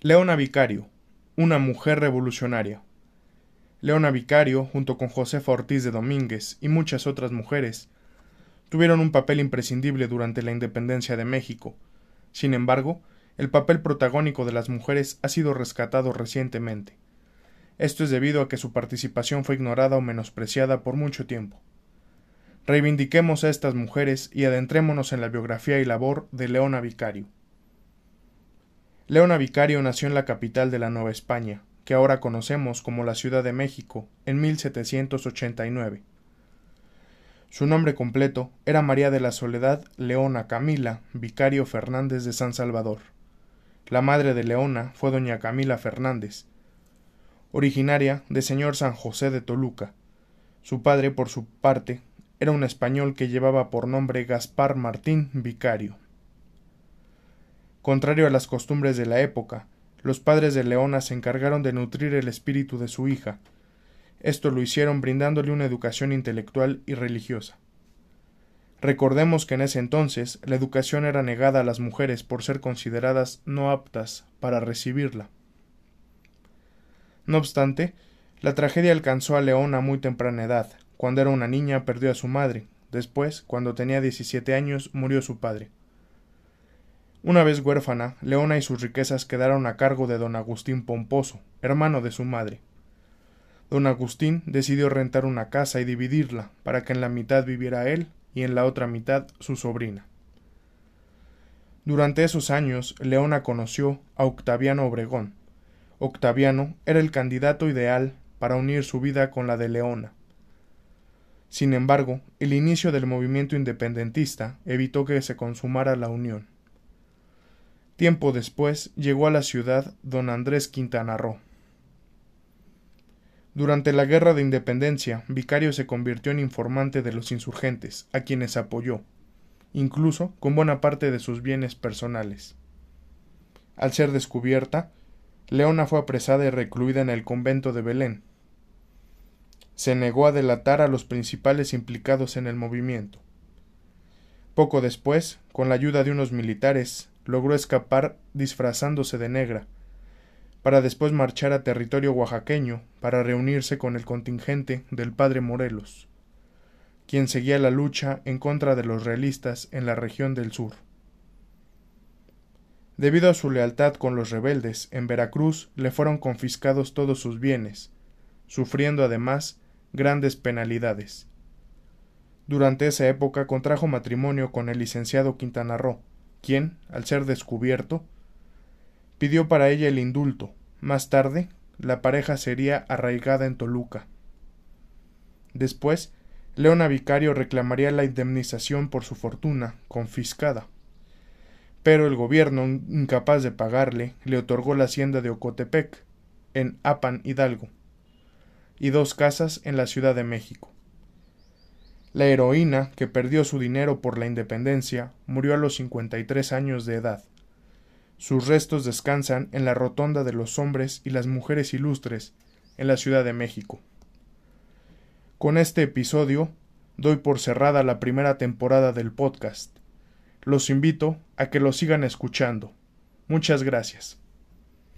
Leona Vicario, una mujer revolucionaria. Leona Vicario, junto con Josefa Ortiz de Domínguez y muchas otras mujeres, tuvieron un papel imprescindible durante la independencia de México. Sin embargo, el papel protagónico de las mujeres ha sido rescatado recientemente. Esto es debido a que su participación fue ignorada o menospreciada por mucho tiempo. Reivindiquemos a estas mujeres y adentrémonos en la biografía y labor de Leona Vicario. Leona Vicario nació en la capital de la Nueva España, que ahora conocemos como la Ciudad de México, en 1789. Su nombre completo era María de la Soledad Leona Camila Vicario Fernández de San Salvador. La madre de Leona fue doña Camila Fernández, originaria de señor San José de Toluca. Su padre, por su parte, era un español que llevaba por nombre Gaspar Martín Vicario. Contrario a las costumbres de la época, los padres de Leona se encargaron de nutrir el espíritu de su hija. Esto lo hicieron brindándole una educación intelectual y religiosa. Recordemos que en ese entonces la educación era negada a las mujeres por ser consideradas no aptas para recibirla. No obstante, la tragedia alcanzó a Leona muy temprana edad. Cuando era una niña perdió a su madre. Después, cuando tenía 17 años, murió su padre. Una vez huérfana, Leona y sus riquezas quedaron a cargo de don Agustín Pomposo, hermano de su madre. Don Agustín decidió rentar una casa y dividirla, para que en la mitad viviera él y en la otra mitad su sobrina. Durante esos años, Leona conoció a Octaviano Obregón. Octaviano era el candidato ideal para unir su vida con la de Leona. Sin embargo, el inicio del movimiento independentista evitó que se consumara la unión. Tiempo después llegó a la ciudad don Andrés Quintana Roo. Durante la Guerra de Independencia, Vicario se convirtió en informante de los insurgentes, a quienes apoyó, incluso con buena parte de sus bienes personales. Al ser descubierta, Leona fue apresada y recluida en el convento de Belén. Se negó a delatar a los principales implicados en el movimiento. Poco después, con la ayuda de unos militares, logró escapar disfrazándose de negra, para después marchar a territorio oaxaqueño para reunirse con el contingente del padre Morelos, quien seguía la lucha en contra de los realistas en la región del sur. Debido a su lealtad con los rebeldes, en Veracruz le fueron confiscados todos sus bienes, sufriendo además grandes penalidades. Durante esa época contrajo matrimonio con el licenciado Quintana Roo, quien, al ser descubierto, pidió para ella el indulto. Más tarde, la pareja sería arraigada en Toluca. Después, Leona Vicario reclamaría la indemnización por su fortuna, confiscada. Pero el gobierno, incapaz de pagarle, le otorgó la hacienda de Ocotepec, en Apan Hidalgo, y dos casas en la Ciudad de México. La heroína, que perdió su dinero por la independencia, murió a los 53 años de edad. Sus restos descansan en la Rotonda de los Hombres y las Mujeres Ilustres, en la Ciudad de México. Con este episodio doy por cerrada la primera temporada del podcast. Los invito a que lo sigan escuchando. Muchas gracias.